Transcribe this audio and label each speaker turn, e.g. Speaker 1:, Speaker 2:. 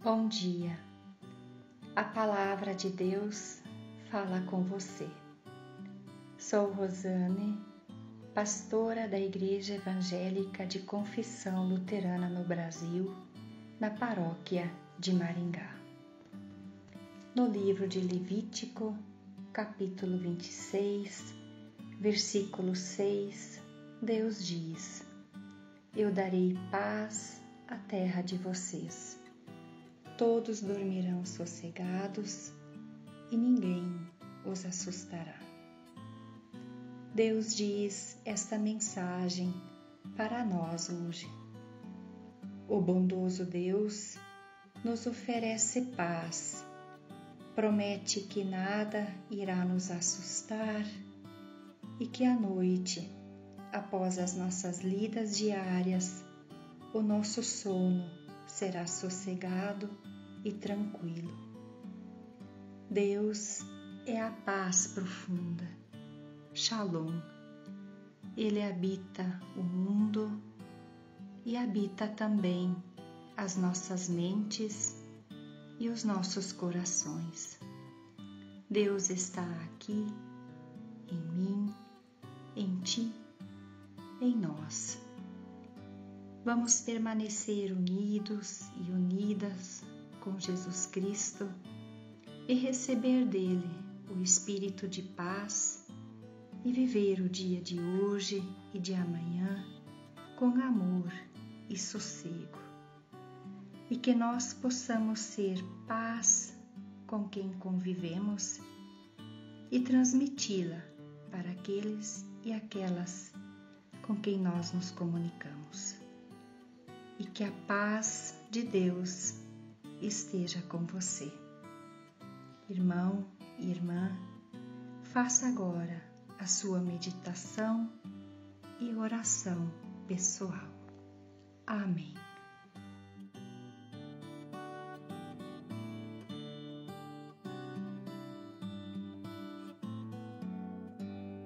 Speaker 1: Bom dia. A palavra de Deus fala com você. Sou Rosane, pastora da Igreja Evangélica de Confissão Luterana no Brasil, na paróquia de Maringá. No livro de Levítico, capítulo 26, versículo 6, Deus diz: Eu darei paz à terra de vocês todos dormirão sossegados e ninguém os assustará. Deus diz esta mensagem para nós hoje. O bondoso Deus nos oferece paz, promete que nada irá nos assustar e que à noite, após as nossas lidas diárias, o nosso sono será sossegado e tranquilo. Deus é a paz profunda, Shalom. Ele habita o mundo e habita também as nossas mentes e os nossos corações. Deus está aqui, em mim, em ti, em nós. Vamos permanecer unidos e unidas com Jesus Cristo e receber dele o espírito de paz e viver o dia de hoje e de amanhã com amor e sossego. E que nós possamos ser paz com quem convivemos e transmiti-la para aqueles e aquelas com quem nós nos comunicamos. E que a paz de Deus esteja com você. Irmão e irmã, faça agora a sua meditação e oração pessoal. Amém.